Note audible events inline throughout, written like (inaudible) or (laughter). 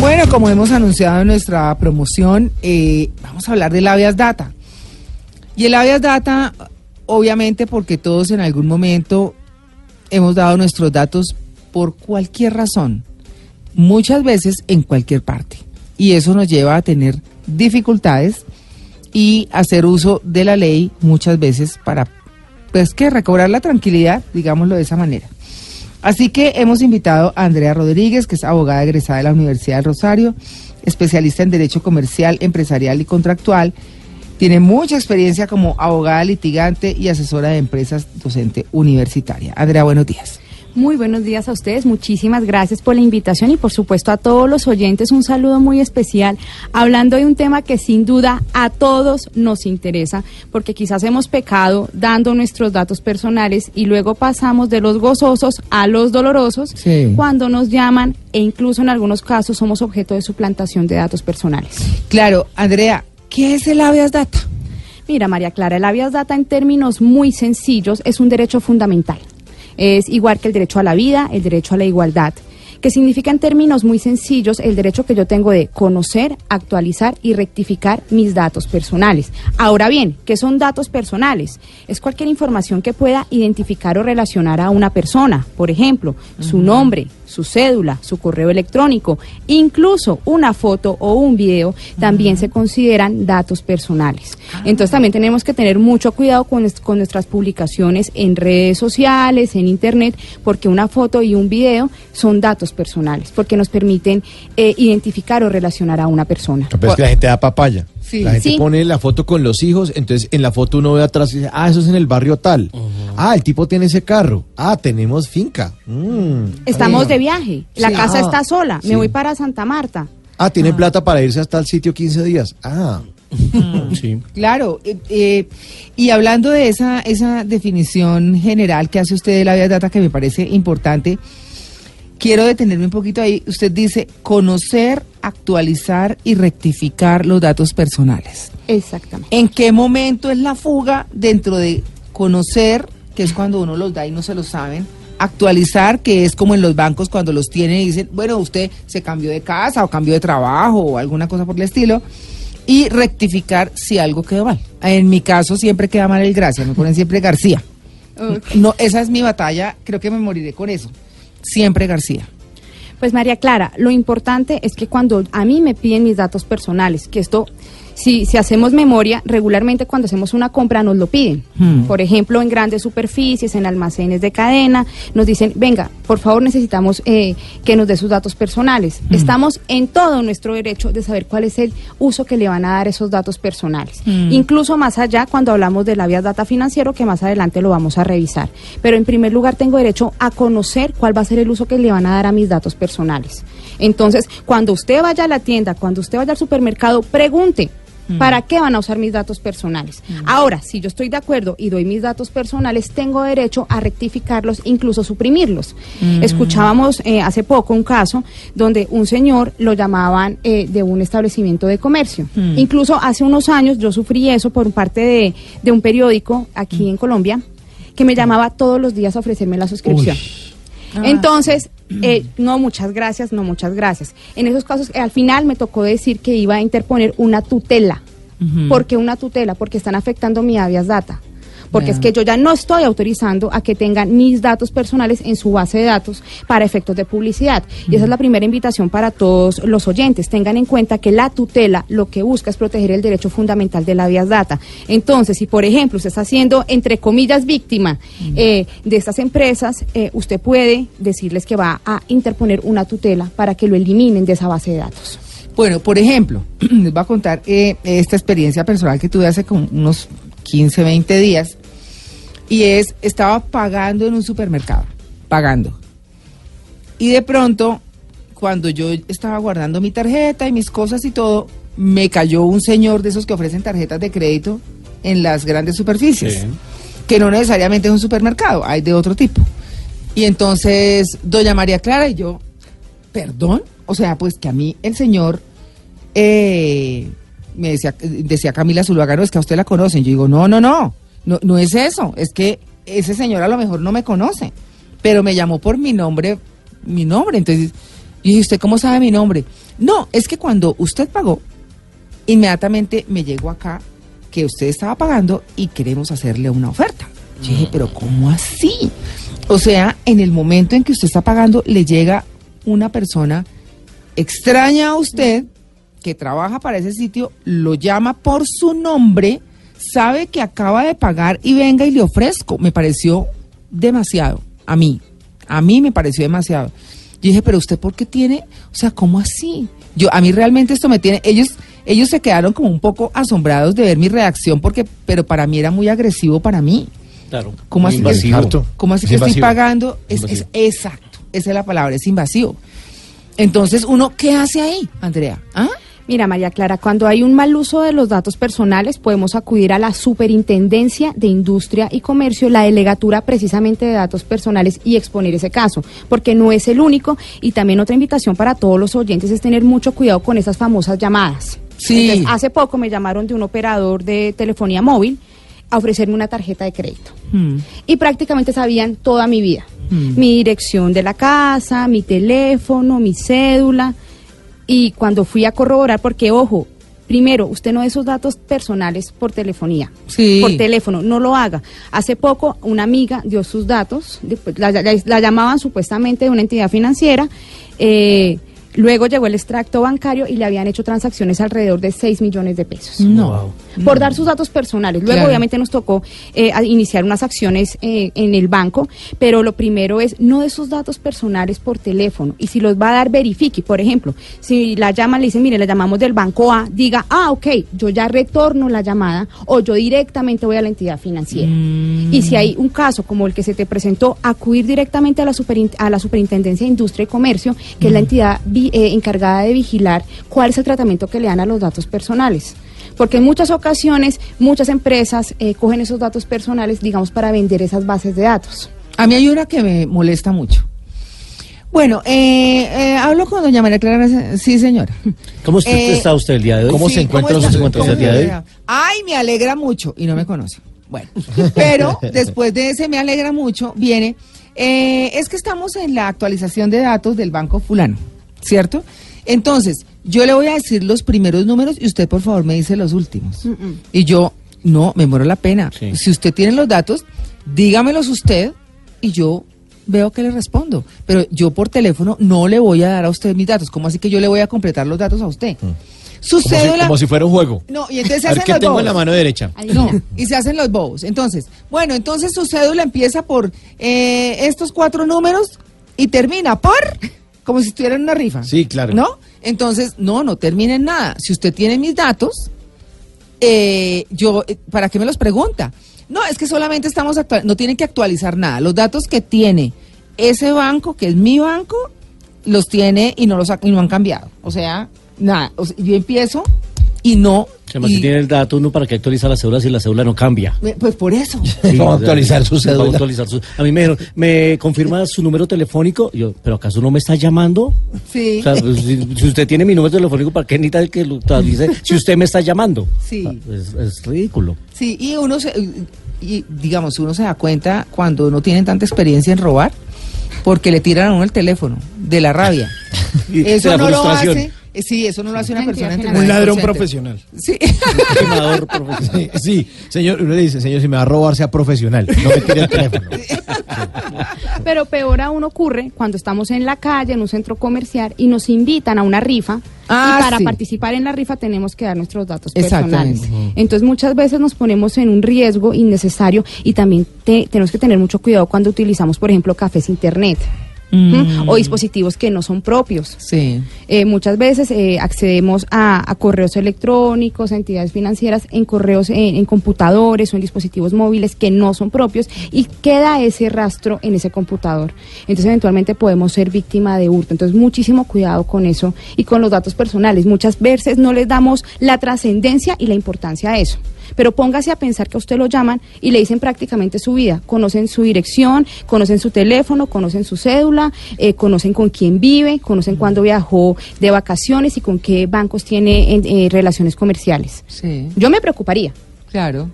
Bueno, como hemos anunciado en nuestra promoción, eh, vamos a hablar del Avias Data. Y el Avias Data, obviamente porque todos en algún momento hemos dado nuestros datos por cualquier razón, muchas veces en cualquier parte. Y eso nos lleva a tener dificultades y hacer uso de la ley muchas veces para, pues que recobrar la tranquilidad, digámoslo de esa manera. Así que hemos invitado a Andrea Rodríguez, que es abogada egresada de la Universidad del Rosario, especialista en Derecho Comercial, Empresarial y Contractual. Tiene mucha experiencia como abogada litigante y asesora de empresas docente universitaria. Andrea, buenos días. Muy buenos días a ustedes, muchísimas gracias por la invitación y por supuesto a todos los oyentes un saludo muy especial, hablando de un tema que sin duda a todos nos interesa, porque quizás hemos pecado dando nuestros datos personales y luego pasamos de los gozosos a los dolorosos Sí. cuando nos llaman e incluso en algunos casos somos objeto de suplantación de datos personales. Claro, Andrea, ¿qué es el Avias Data? Mira, María Clara, el habeas data en términos muy sencillos es un derecho fundamental. Es igual que el derecho a la vida, el derecho a la igualdad, que significa en términos muy sencillos el derecho que yo tengo de conocer, actualizar y rectificar mis datos personales. Ahora bien, ¿qué son datos personales? Es cualquier información que pueda identificar o relacionar a una persona, por ejemplo, su nombre, su cédula, su correo electrónico, incluso una foto o un video, también se consideran datos personales. Entonces también tenemos que tener mucho cuidado con, con nuestras publicaciones en redes sociales, en internet, porque una foto y un video son datos personales, porque nos permiten eh, identificar o relacionar a una persona. Pero es que la gente da papaya. Sí. La gente Sí. pone la foto con los hijos, entonces en la foto uno ve atrás y dice, ah, eso es en el barrio tal. Ah, el tipo tiene ese carro. Ah, tenemos finca. Mm. Estamos Ah. de viaje, la Sí. casa Ah, está sola, sí. me voy para Santa Marta. Ah, tiene plata para irse hasta el sitio 15 días. Ah. sí. Claro, eh, eh, y hablando de esa, esa definición general que hace usted de la Avias Data, que me parece importante, quiero detenerme un poquito ahí. Usted dice conocer, actualizar y rectificar los datos personales. Exactamente. ¿En qué momento es la fuga dentro de conocer, que es cuando uno los da y no se los saben? Actualizar, que es como en los bancos cuando los tienen y dicen, bueno, usted se cambió de casa o cambió de trabajo o alguna cosa por el estilo. Y rectificar si algo quedó mal. En mi caso siempre queda mal el Gracia, me ponen siempre García. (laughs) No, esa es mi batalla, creo que me moriré con eso. Siempre García. Pues María Clara, lo importante es que cuando a mí me piden mis datos personales, que esto, si, si hacemos memoria, regularmente cuando hacemos una compra nos lo piden. Hmm. Por ejemplo, en grandes superficies, en almacenes de cadena, nos dicen, venga, por favor necesitamos eh, que nos dé sus datos personales. Estamos en todo nuestro derecho de saber cuál es el uso que le van a dar esos datos personales. Incluso más allá cuando hablamos de la vía data financiero, que más adelante lo vamos a revisar. Pero en primer lugar tengo derecho a conocer cuál va a ser el uso que le van a dar a mis datos personales. Entonces, cuando usted vaya a la tienda, cuando usted vaya al supermercado, pregunte. ¿Para qué van a usar mis datos personales? Ahora, si yo estoy de acuerdo y doy mis datos personales, tengo derecho a rectificarlos, incluso suprimirlos. Escuchábamos eh, hace poco un caso donde un señor lo llamaban eh, de un establecimiento de comercio. Incluso hace unos años yo sufrí eso por parte de, de un periódico aquí en Colombia que me llamaba todos los días a ofrecerme la suscripción. Entonces, eh, no, muchas gracias, no, muchas gracias. En esos casos, eh, al final me tocó decir que iba a interponer una tutela. ¿Por qué una tutela? Porque están afectando mi habeas data. Porque es que yo ya no estoy autorizando a que tengan mis datos personales en su base de datos para efectos de publicidad. Y esa es la primera invitación para todos los oyentes. Tengan en cuenta que la tutela lo que busca es proteger el derecho fundamental de la habeas data. Entonces, si por ejemplo usted está siendo, entre comillas, víctima eh, de estas empresas, eh, usted puede decirles que va a interponer una tutela para que lo eliminen de esa base de datos. Bueno, por ejemplo, (clears throat) les voy a contar eh, esta experiencia personal que tuve hace como unos 15, 20 días. Y es, estaba pagando en un supermercado, pagando. Y de pronto, cuando yo estaba guardando mi tarjeta y mis cosas y todo, me cayó un señor de esos que ofrecen tarjetas de crédito en las grandes superficies, que no necesariamente es un supermercado, hay de otro tipo. Y entonces, doña María Clara y yo, perdón, o sea, pues que a mí el señor eh, me decía, decía Camila Zuluaga, no, es que a usted la conocen. Yo digo, no, no, no, no, no es eso, es que ese señor a lo mejor no me conoce, pero me llamó por mi nombre, mi nombre. Entonces, yo dije, ¿usted cómo sabe mi nombre? No, es que cuando usted pagó, inmediatamente me llegó acá que usted estaba pagando y queremos hacerle una oferta. Yo dije, pero ¿cómo así? O sea, en el momento en que usted está pagando, le llega una persona extraña a usted que trabaja para ese sitio, lo llama por su nombre, sabe que acaba de pagar y venga y le ofrezco. Me pareció demasiado, a mí, a mí me pareció demasiado. Yo dije, pero usted por qué tiene, o sea, ¿cómo así? Yo, a mí realmente esto me tiene, ellos, ellos se quedaron como un poco asombrados de ver mi reacción, porque, pero para mí era muy agresivo para mí. Claro. ¿Cómo así, que, invasivo. Harto. ¿cómo así Es que estoy pagando? Es, es- exacto, esa es la palabra, es invasivo. Entonces, ¿uno qué hace ahí, Andrea? ¿Ah? Mira, María Clara, cuando hay un mal uso de los datos personales, podemos acudir a la Superintendencia de Industria y Comercio, la delegatura precisamente de datos personales y exponer ese caso, porque no es el único. Y también otra invitación para todos los oyentes es tener mucho cuidado con esas famosas llamadas. Sí. Entonces, hace poco me llamaron de un operador de telefonía móvil a ofrecerme una tarjeta de crédito. Hmm. Y prácticamente sabían toda mi vida. Mm. Mi dirección de la casa, mi teléfono, mi cédula. Y cuando fui a corroborar, porque ojo, primero, usted no dé esos datos personales por telefonía. Sí. Por teléfono, no lo haga. Hace poco una amiga dio sus datos, la, la- la llamaban supuestamente de una entidad financiera. eh, luego llegó el extracto bancario y le habían hecho transacciones alrededor de 6 millones de pesos No. por dar sus datos personales. Luego, Claro. obviamente, nos tocó eh, iniciar unas acciones eh, en el banco, pero lo primero es no de sus datos personales por teléfono. Y si los va a dar, verifique. Por ejemplo, si la llaman, le dicen, mire, la llamamos del banco A, diga, ah, ok, yo ya retorno la llamada o yo directamente voy a la entidad financiera. Y si hay un caso como el que se te presentó, acudir directamente a la, superin- a la Superintendencia de Industria y Comercio, que es la entidad vi- eh, encargada de vigilar cuál es el tratamiento que le dan a los datos personales. Porque en muchas ocasiones muchas empresas eh, cogen esos datos personales, digamos, para vender esas bases de datos. A mí hay una que me molesta mucho. Bueno, eh, eh, hablo con doña María Clara. Sí, señora. ¿Cómo usted- Eh, está usted el día de hoy? ¿Cómo se encuentra usted? ¿Cómo se encuentra ¿Cómo el día de hoy? Ay, me alegra mucho. Y no me conoce. Bueno, pero después de ese me alegra mucho, viene, eh, es que estamos en la actualización de datos del Banco Fulano, ¿cierto? Entonces, yo le voy a decir los primeros números y usted por favor me dice los últimos. Y yo, no, me muero la pena. Sí. Si usted tiene los datos, dígamelos usted y yo veo que le respondo. Pero yo por teléfono no le voy a dar a usted mis datos. ¿Cómo así que yo le voy a completar los datos a usted? Su Como si, cédula... como si fuera un juego. No, y entonces se A ver hacen qué los tengo bobos. en la mano derecha. No, y se hacen los bobos. Entonces, bueno, entonces su cédula empieza por eh, estos cuatro números y termina por como si estuviera en una rifa. Sí, claro. ¿No? Entonces, no, no termina en nada. Si usted tiene mis datos, eh, yo, eh, ¿para qué me los pregunta? No, es que solamente estamos no tienen que actualizar nada. Los datos que tiene ese banco, que es mi banco, los tiene y no los ha- y no han cambiado. O sea, nada. O sea, yo empiezo y no. Además, y- si tiene el dato, uno para qué actualiza la cédula si la cédula no cambia. Pues por eso. Sí, (laughs) Vamos a o sea, actualizar su cédula. actualizar su- A mí me dijeron, ¿me confirma su número telefónico? Yo, ¿pero acaso no me está llamando? Sí. O sea, pues, si, si usted tiene mi número telefónico, ¿para qué necesita que lo actualice si usted me está llamando? Sí. Sea, Es, es ridículo. Sí, y uno se, y digamos, uno se da cuenta cuando no tienen tanta experiencia en robar, porque le tiran a uno el teléfono, de la rabia. (laughs) Y de Eso la no lo frustración. hace, sí, eso no lo hace una persona entrenada Un ladrón profesional. Sí. Un (laughs) profesional. Sí, sí, señor, uno le dice, señor, si me va a robar, sea profesional. No me tire el teléfono. Pero peor aún ocurre cuando estamos en la calle, en un centro comercial y nos invitan a una rifa. Ah, y para sí. participar en la rifa tenemos que dar nuestros datos Exactamente. personales. Entonces muchas veces nos ponemos en un riesgo innecesario y también te- tenemos que tener mucho cuidado cuando utilizamos, por ejemplo, cafés internet. Mm. o dispositivos que no son propios. Sí. Eh, muchas veces eh, accedemos a, a correos electrónicos, a entidades financieras, en correos, en, en computadores o en dispositivos móviles que no son propios y queda ese rastro en ese computador. Entonces eventualmente podemos ser víctima de hurto. Entonces muchísimo cuidado con eso y con los datos personales. Muchas veces no les damos la trascendencia y la importancia a eso. Pero póngase a pensar que a usted lo llaman y le dicen prácticamente su vida. Conocen su dirección, conocen su teléfono, conocen su cédula, eh, conocen con quién vive, conocen cuándo viajó de vacaciones y con qué bancos tiene en- eh, relaciones comerciales. Sí. Yo me preocuparía. Claro.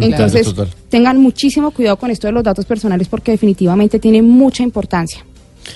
Entonces, tengan muchísimo cuidado con esto de los datos personales porque definitivamente tiene mucha importancia.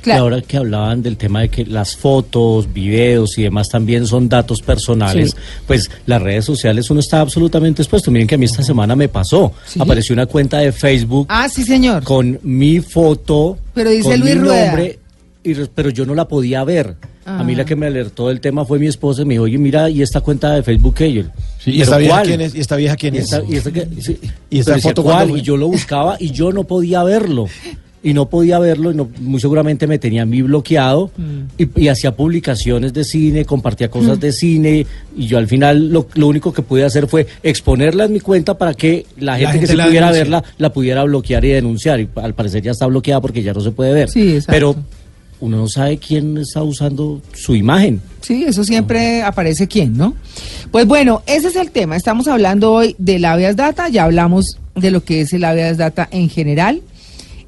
Claro. Y ahora que hablaban del tema de que las fotos, videos y demás también son datos personales, Sí. pues las redes sociales uno está absolutamente expuesto. Miren que a mí esta semana me pasó. Sí. Apareció una cuenta de Facebook Ah, sí, señor. con mi foto, Pero dice con Luis mi Rueda. nombre, y re- pero yo no la podía ver. A mí Ah. la que me alertó del tema fue mi esposa y me dijo, oye, mira, ¿y esta cuenta de Facebook que yo? Sí, ¿Y "¿Pero esta vieja cuál?". quién es? ¿Y esta vieja quién Y es? esta, y esta que- sí. ¿Y esta Pero decía, foto ¿cuál? Y yo lo buscaba y yo no podía verlo. (laughs) Y no podía verlo, y no- muy seguramente me tenía a mí bloqueado Mm. y, y hacía publicaciones de cine, compartía cosas de cine y yo al final lo, lo único que pude hacer fue exponerla en mi cuenta para que la gente, gente que se pudiera verla la pudiera bloquear y denunciar. Y al parecer ya está bloqueada porque ya no se puede ver. Sí, exacto. Pero uno no sabe quién está usando su imagen. Sí, eso siempre aparece quién, ¿no? Pues bueno, ese es el tema. Estamos hablando hoy del habeas data, ya hablamos de lo que es el habeas data en general,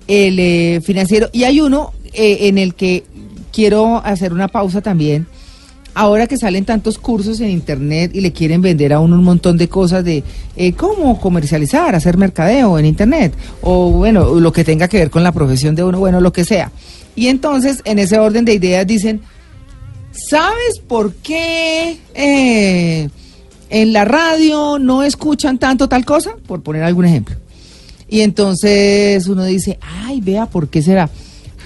el eh, financiero, y hay uno eh, en el que quiero hacer una pausa también. Ahora que salen tantos cursos en internet y le quieren vender a uno un montón de cosas de eh, cómo comercializar, hacer mercadeo en internet, o bueno, lo que tenga que ver con la profesión de uno, bueno, lo que sea. Y entonces, en ese orden de ideas, dicen, ¿Sabes por qué eh, en la radio no escuchan tanto tal cosa? Por poner algún ejemplo. Y entonces uno dice, ay, vea, ¿por qué será?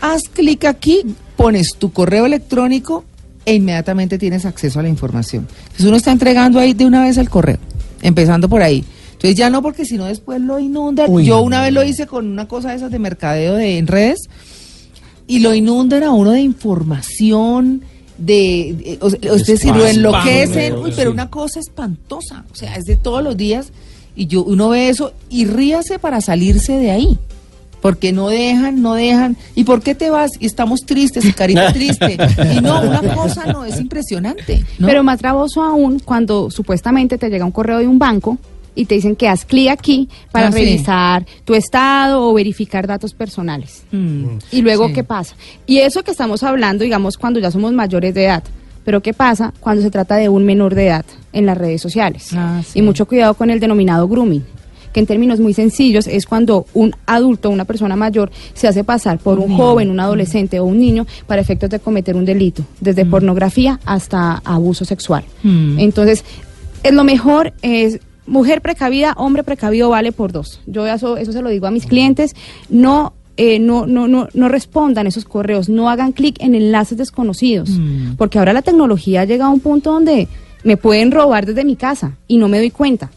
Haz clic aquí, pones tu correo electrónico e inmediatamente tienes acceso a la información. Entonces uno está entregando ahí de una vez el correo, empezando por ahí. Entonces ya no, porque si no después lo inundan. Uy, Yo una vez lo hice con una cosa de esas de mercadeo de, en redes y lo inundan a uno de información, de, de- o, es decir, lo enloquecen, uy, pero una cosa espantosa, o sea, es de todos los días y yo uno ve eso y ríase para salirse de ahí. Porque no dejan, no dejan. ¿Y por qué te vas? Y estamos tristes y carita (laughs) triste. Y no, una cosa no, es impresionante. ¿no? Pero más gravoso aún cuando supuestamente te llega un correo de un banco y te dicen que haz clic aquí para Ah, sí. revisar tu estado o verificar datos personales. Mm. Y luego, Sí. ¿qué pasa? Y eso que estamos hablando, digamos, cuando ya somos mayores de edad. Pero ¿qué pasa cuando se trata de un menor de edad en las redes sociales? Ah, sí. Y mucho cuidado con el denominado grooming, que en términos muy sencillos es cuando un adulto, una persona mayor, se hace pasar por un joven, un adolescente o un niño para efectos de cometer un delito, desde pornografía hasta abuso sexual. Mm. Entonces, es lo mejor es mujer precavida, hombre precavido vale por dos. Yo eso, eso se lo digo a mis clientes, no eh, no, no, no, no respondan esos correos, no hagan clic en enlaces desconocidos, Mm. porque ahora la tecnología llega a un punto donde me pueden robar desde mi casa y no me doy cuenta.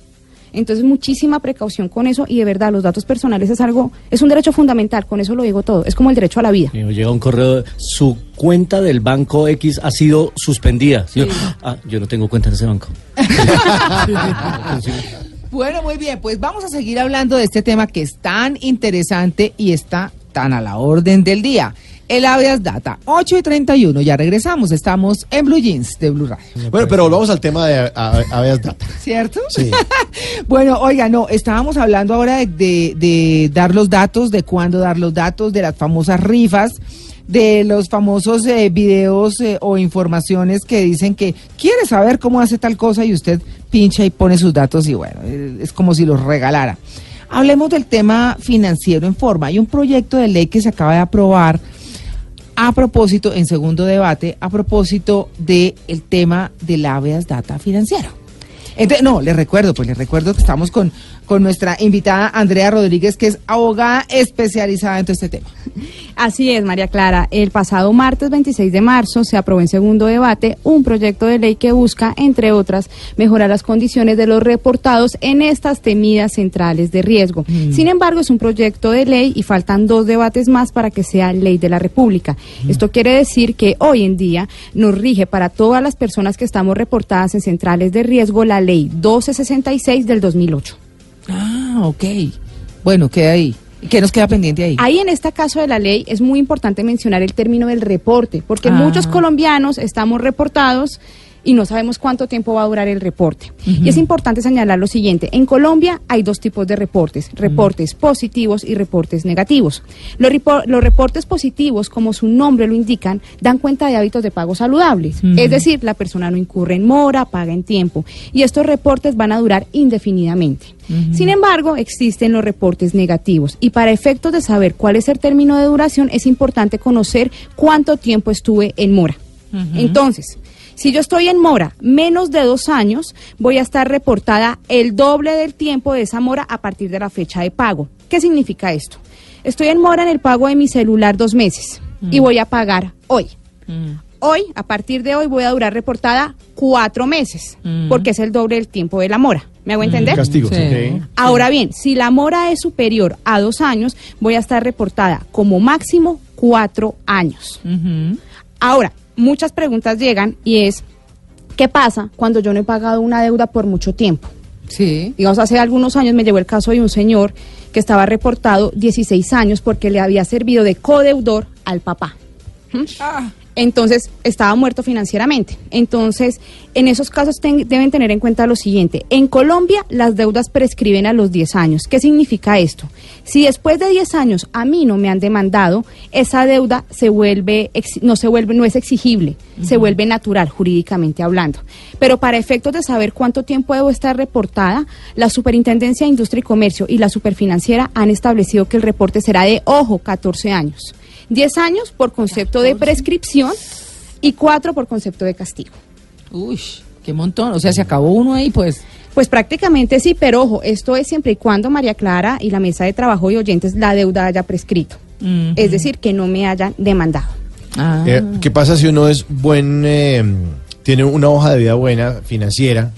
Entonces, muchísima precaución con eso y de verdad, los datos personales es algo, es un derecho fundamental, con eso lo digo todo, es como el derecho a la vida. Llega un correo, su cuenta del banco X ha sido suspendida. Yo, ah, yo no tengo cuenta en ese banco. (laughs) Bueno, muy bien, pues vamos a seguir hablando de este tema que es tan interesante y está tan a la orden del día. El habeas data, 8 y 31, ya regresamos, estamos en Blue Jeans de Blue Radio. Bueno, pero volvamos al tema de habeas data. ¿Cierto? Sí. (laughs) bueno, oiga, no, estábamos hablando ahora de, de- de dar los datos, de cuándo dar los datos, de las famosas rifas, de los famosos eh, videos eh, o informaciones que dicen que quiere saber cómo hace tal cosa y usted pincha y pone sus datos y bueno, eh, es como si los regalara. Hablemos del tema financiero en forma. Hay un proyecto de ley que se acaba de aprobar a propósito, en segundo debate, a propósito del el tema del habeas data financiero. Entonces, no, les recuerdo, pues les recuerdo que estamos con, con nuestra invitada Andrea Rodríguez, que es abogada especializada en todo este tema. Así es, María Clara. El pasado martes 26 de marzo se aprobó en segundo debate un proyecto de ley que busca, entre otras, mejorar las condiciones de los reportados en estas temidas centrales de riesgo. Sin embargo, es un proyecto de ley y faltan dos debates más para que sea ley de la República. Esto quiere decir que hoy en día nos rige para todas las personas que estamos reportadas en centrales de riesgo la ley 1266 del 2008. Ah, ok. Bueno, queda ahí. ¿Y ¿Qué nos queda pendiente ahí? Ahí en este caso de la ley es muy importante mencionar el término del reporte, porque Ah. muchos colombianos estamos reportados y no sabemos cuánto tiempo va a durar el reporte. Y es importante señalar lo siguiente, en Colombia hay dos tipos de reportes, reportes positivos y reportes negativos. Los, repo- los reportes positivos, como su nombre lo indican, dan cuenta de hábitos de pago saludables, es decir, la persona no incurre en mora, paga en tiempo, y estos reportes van a durar indefinidamente. Sin embargo, existen los reportes negativos. Y para efectos de saber cuál es el término de duración es importante conocer cuánto tiempo estuve en mora. Entonces, si yo estoy en mora menos de dos años, voy a estar reportada el doble del tiempo de esa mora a partir de la fecha de pago. ¿Qué significa esto? Estoy en mora en el pago de mi celular dos meses y voy a pagar hoy. Hoy, a partir de hoy, voy a durar reportada cuatro meses, porque es el doble del tiempo de la mora. ¿Me hago entender? Castigo. Sí. sí. Ahora bien, si la mora es superior a dos años, voy a estar reportada como máximo cuatro años. Ahora, muchas preguntas llegan y es, ¿qué pasa cuando yo no he pagado una deuda por mucho tiempo? Sí. Digamos, hace algunos años me llegó el caso de un señor que estaba reportado 16 años porque le había servido de codeudor al papá. Ah, Entonces, estaba muerto financieramente. Entonces, en esos casos ten- deben tener en cuenta lo siguiente. En Colombia, las deudas prescriben a los 10 años. ¿Qué significa esto? Si después de 10 años a mí no me han demandado, esa deuda se vuelve, no se vuelve, no es exigible, se vuelve natural, jurídicamente hablando. Pero para efectos de saber cuánto tiempo debo estar reportada, la Superintendencia de Industria y Comercio y la Superfinanciera han establecido que el reporte será de, ojo, 14 años. 10 años por concepto de prescripción y 4 por concepto de castigo. uy, qué montón. O sea, se acabó uno ahí, pues. Pues prácticamente sí, pero ojo, esto es siempre y cuando María Clara y la mesa de trabajo y oyentes la deuda haya prescrito. Es decir, que no me hayan demandado. Ah. Eh, ¿Qué pasa si uno es buen, eh, tiene una hoja de vida buena, financiera,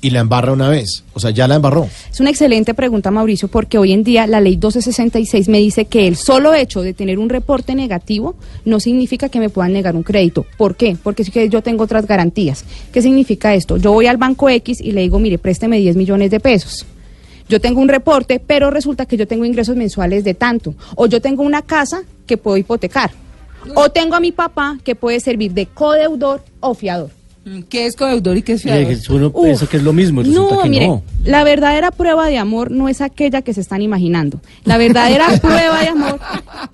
y la embarra una vez? O sea, ya la embarró. Es una excelente pregunta, Mauricio, porque hoy en día la ley 1266 me dice que el solo hecho de tener un reporte negativo no significa que me puedan negar un crédito. ¿Por qué? Porque sí que yo tengo otras garantías. ¿Qué significa esto? Yo voy al banco X y le digo, mire, présteme 10 millones de pesos. Yo tengo un reporte, pero resulta que yo tengo ingresos mensuales de tanto. O yo tengo una casa que puedo hipotecar. O tengo a mi papá que puede servir de codeudor o fiador. Mm, ¿Qué es codeudor y qué es fiador? Eh, uno Uf. piensa que es lo mismo no, que mire, no. la verdadera prueba de amor no es aquella que se están imaginando. La verdadera (laughs) prueba de amor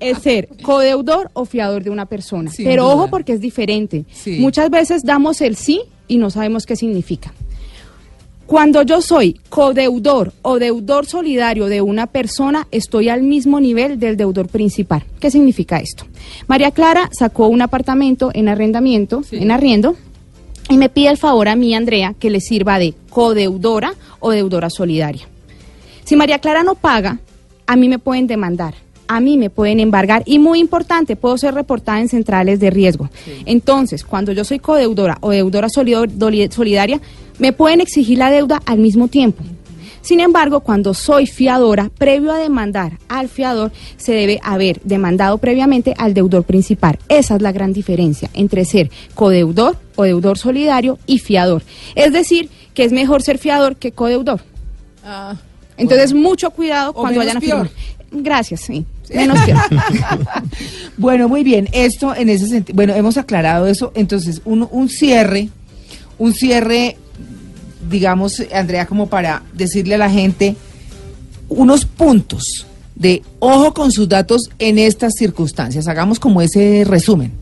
es ser codeudor o fiador de una persona. Sin Pero duda. ojo porque es diferente. Sí. Muchas veces damos el sí y no sabemos qué significa. Cuando yo soy codeudor o deudor solidario de una persona, estoy al mismo nivel del deudor principal. ¿Qué significa esto? María Clara sacó un apartamento en arrendamiento, Sí. en arriendo, y me pide el favor a mí, Andrea, que le sirva de codeudora o deudora solidaria. Si María Clara no paga, a mí me pueden demandar, a mí me pueden embargar y muy importante, puedo ser reportada en centrales de riesgo. Entonces, cuando yo soy codeudora o deudora solidaria, me pueden exigir la deuda al mismo tiempo. Sin embargo, cuando soy fiadora, previo a demandar al fiador, se debe haber demandado previamente al deudor principal. Esa es la gran diferencia entre ser codeudor o deudor solidario y fiador. Es decir, que es mejor ser fiador que codeudor. Ah, Entonces, mucho cuidado cuando vayan a firmar. Gracias, sí. Menos. (laughs) Bueno, muy bien. Esto en ese sentido, bueno, hemos aclarado eso. Entonces, un, un cierre, un cierre, digamos, Andrea, como para decirle a la gente unos puntos de ojo con sus datos en estas circunstancias. Hagamos como ese resumen.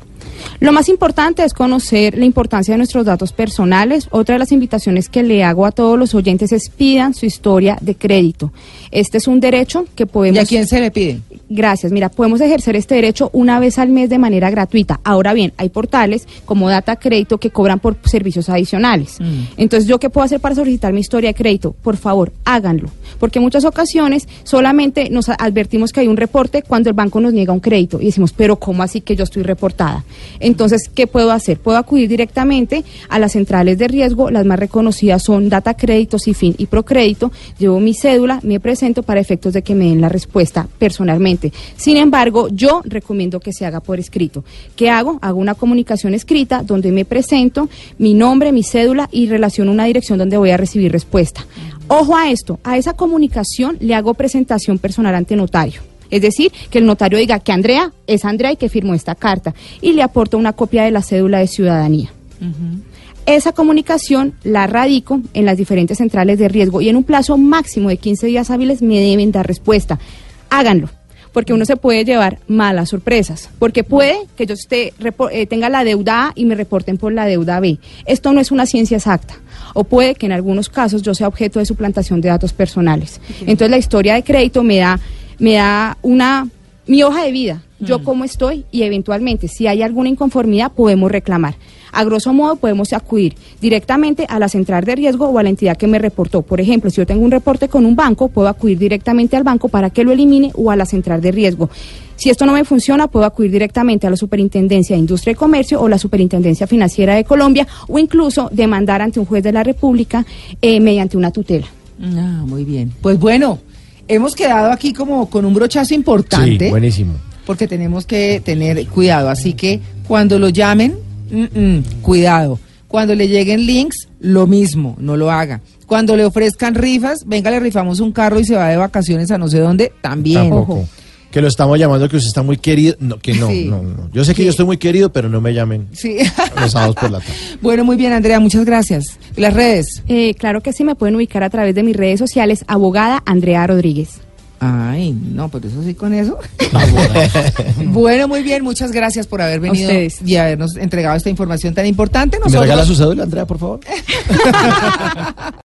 Lo más importante es conocer la importancia de nuestros datos personales. Otra de las invitaciones que le hago a todos los oyentes es pidan su historia de crédito. Este es un derecho que podemos... ¿Y a quién se le pide? Gracias. Mira, podemos ejercer este derecho una vez al mes de manera gratuita. Ahora bien, hay portales como Data Crédito que cobran por servicios adicionales. Entonces, ¿yo qué puedo hacer para solicitar mi historia de crédito? Por favor, háganlo. Porque en muchas ocasiones solamente nos advertimos que hay un reporte cuando el banco nos niega un crédito y decimos, pero ¿cómo así que yo estoy reportada? Entonces, ¿qué puedo hacer? Puedo acudir directamente a las centrales de riesgo. Las más reconocidas son Data Crédito, Cifin y Procrédito. Llevo mi cédula, me presento para efectos de que me den la respuesta personalmente. Sin embargo, yo recomiendo que se haga por escrito. ¿Qué hago? Hago una comunicación escrita donde me presento, mi nombre, mi cédula y relaciono una dirección donde voy a recibir respuesta. Ojo a esto, a esa comunicación le hago presentación personal ante notario. Es decir, que el notario diga que Andrea es Andrea y que firmó esta carta y le aporto una copia de la cédula de ciudadanía. Esa comunicación la radico en las diferentes centrales de riesgo y en un plazo máximo de 15 días hábiles me deben dar respuesta. Háganlo, porque uno se puede llevar malas sorpresas, porque puede que yo esté, eh, tenga la deuda A y me reporten por la deuda B. Esto no es una ciencia exacta. O puede que en algunos casos yo sea objeto de suplantación de datos personales. Entonces la historia de crédito me da, me da una mi hoja de vida, yo cómo estoy y eventualmente si hay alguna inconformidad podemos reclamar. A grosso modo podemos acudir directamente a la central de riesgo o a la entidad que me reportó. Por ejemplo, si yo tengo un reporte con un banco, puedo acudir directamente al banco para que lo elimine o a la central de riesgo. Si esto no me funciona, puedo acudir directamente a la Superintendencia de Industria y Comercio o la Superintendencia Financiera de Colombia o incluso demandar ante un juez de la República eh, mediante una tutela. Ah, muy bien. Pues bueno, hemos quedado aquí como con un brochazo importante. Sí, buenísimo. porque tenemos que tener cuidado. Así que cuando lo llamen, mm, mm, cuidado. Cuando le lleguen links, lo mismo, no lo haga. Cuando le ofrezcan rifas, venga, le rifamos un carro y se va de vacaciones a no sé dónde, también. Tampoco. Que lo estamos llamando que usted está muy querido. No, que no, Sí. no, no. Yo sé que yo estoy muy querido, pero no me llamen Sí. los sábados por la tarde. (laughs) bueno, muy bien, Andrea, muchas gracias. ¿Y Las redes. Eh, claro que sí, me pueden ubicar a través de mis redes sociales, abogada Andrea Rodríguez. Ay, no, pero eso sí con eso. (laughs) bueno, muy bien, muchas gracias por haber venido ustedes. y habernos entregado esta información tan importante. ¿Me Nosotros- regala su cédula, Andrea, por favor? (laughs)